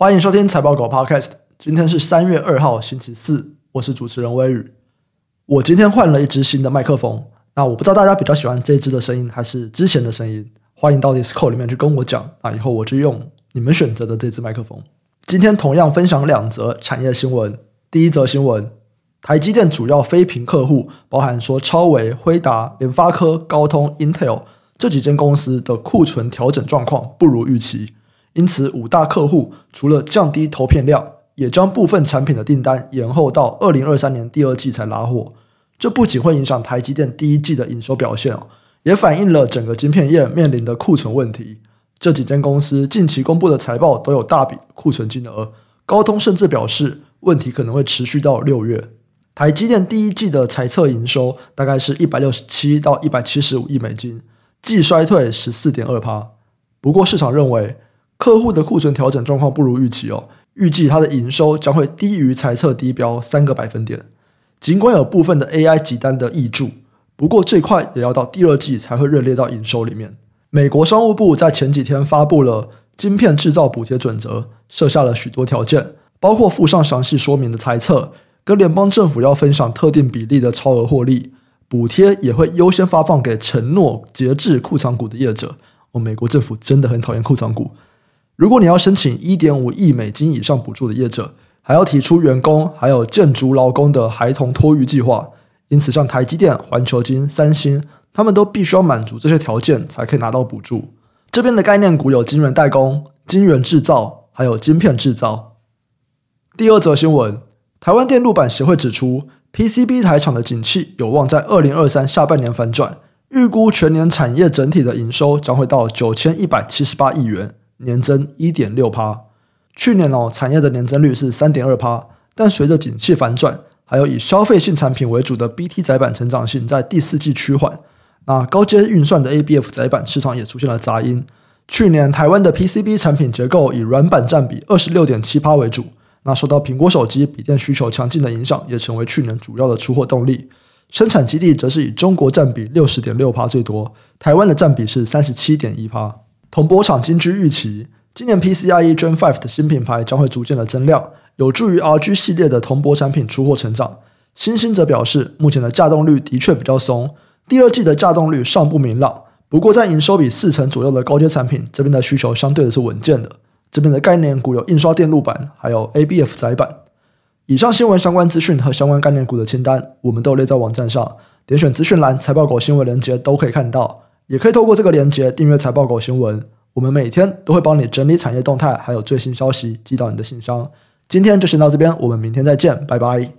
欢迎收听财报狗 Podcast。今天是三月二号，星期四。我是主持人威宇。我今天换了一支新的麦克风。那我不知道大家比较喜欢这支的声音，还是之前的声音？欢迎到 Discord 里面去跟我讲。那以后我就用你们选择的这支麦克风。今天同样分享两则产业新闻。第一则新闻：台积电主要非苹客户，包含说超微、辉达、联发科、高通、Intel 这几间公司的库存调整状况不如预期。因此，五大客户除了降低投片量，也将部分产品的订单延后到二零二三年第二季才拉货。这不仅会影响台积电第一季的营收表现哦，也反映了整个晶片业面临的库存问题。这几间公司近期公布的财报都有大笔库存金额，高通甚至表示问题可能会持续到六月。台积电第一季的财测营收大概是一百六十七到一百七十五亿美金，季衰退十四点二趴。不过市场认为，客户的库存调整状况不如预期哦，预计它的营收将会低于财测低标三个百分点。尽管有部分的 AI 急单的挹注，不过最快也要到第二季才会热列到营收里面。美国商务部在前几天发布了晶片制造补贴准则，设下了许多条件，包括附上详细说明的猜测，跟联邦政府要分享特定比例的超额获利，补贴也会优先发放给承诺节制库藏股的业者。哦，美国政府真的很讨厌库藏股。如果你要申请一点五亿美金以上补助的业者，还要提出员工还有建筑劳工的孩童托育计划。因此，像台积电、环球晶、三星，他们都必须要满足这些条件才可以拿到补助。这边的概念股有晶圆代工、晶圆制造，还有晶片制造。第二则新闻，台湾电路板协会指出，PCB 台厂的景气有望在二零二三下半年反转，预估全年产业整体的营收将会到九千一百七十八亿元。年增一点六趴，去年哦，产业的年增率是三点二趴，但随着景气反转，还有以消费性产品为主的 BT 载板成长性在第四季趋缓，那高阶运算的 ABF 载板市场也出现了杂音。去年台湾的 PCB 产品结构以软板占比二十六点七趴为主，那受到苹果手机、笔电需求强劲的影响，也成为去年主要的出货动力。生产基地则是以中国占比六十点六趴最多，台湾的占比是三十七点一趴。铜箔厂金居预期，今年 PCIe Gen 5的新品牌将会逐渐的增量，有助于 RG 系列的铜箔产品出货成长。欣兴则表示，目前的稼动率的确比较松，第二季的稼动率尚不明朗。不过，在营收比四成左右的高阶产品这边的需求相对的是稳健的。这边的概念股有印刷电路板，还有 ABF 载板。以上新闻相关资讯和相关概念股的清单，我们都列在网站上，点选资讯栏财报狗新闻连接都可以看到。也可以透过这个链接订阅财报狗新闻，我们每天都会帮你整理产业动态，还有最新消息寄到你的信箱。今天就先到这边，我们明天再见，拜拜。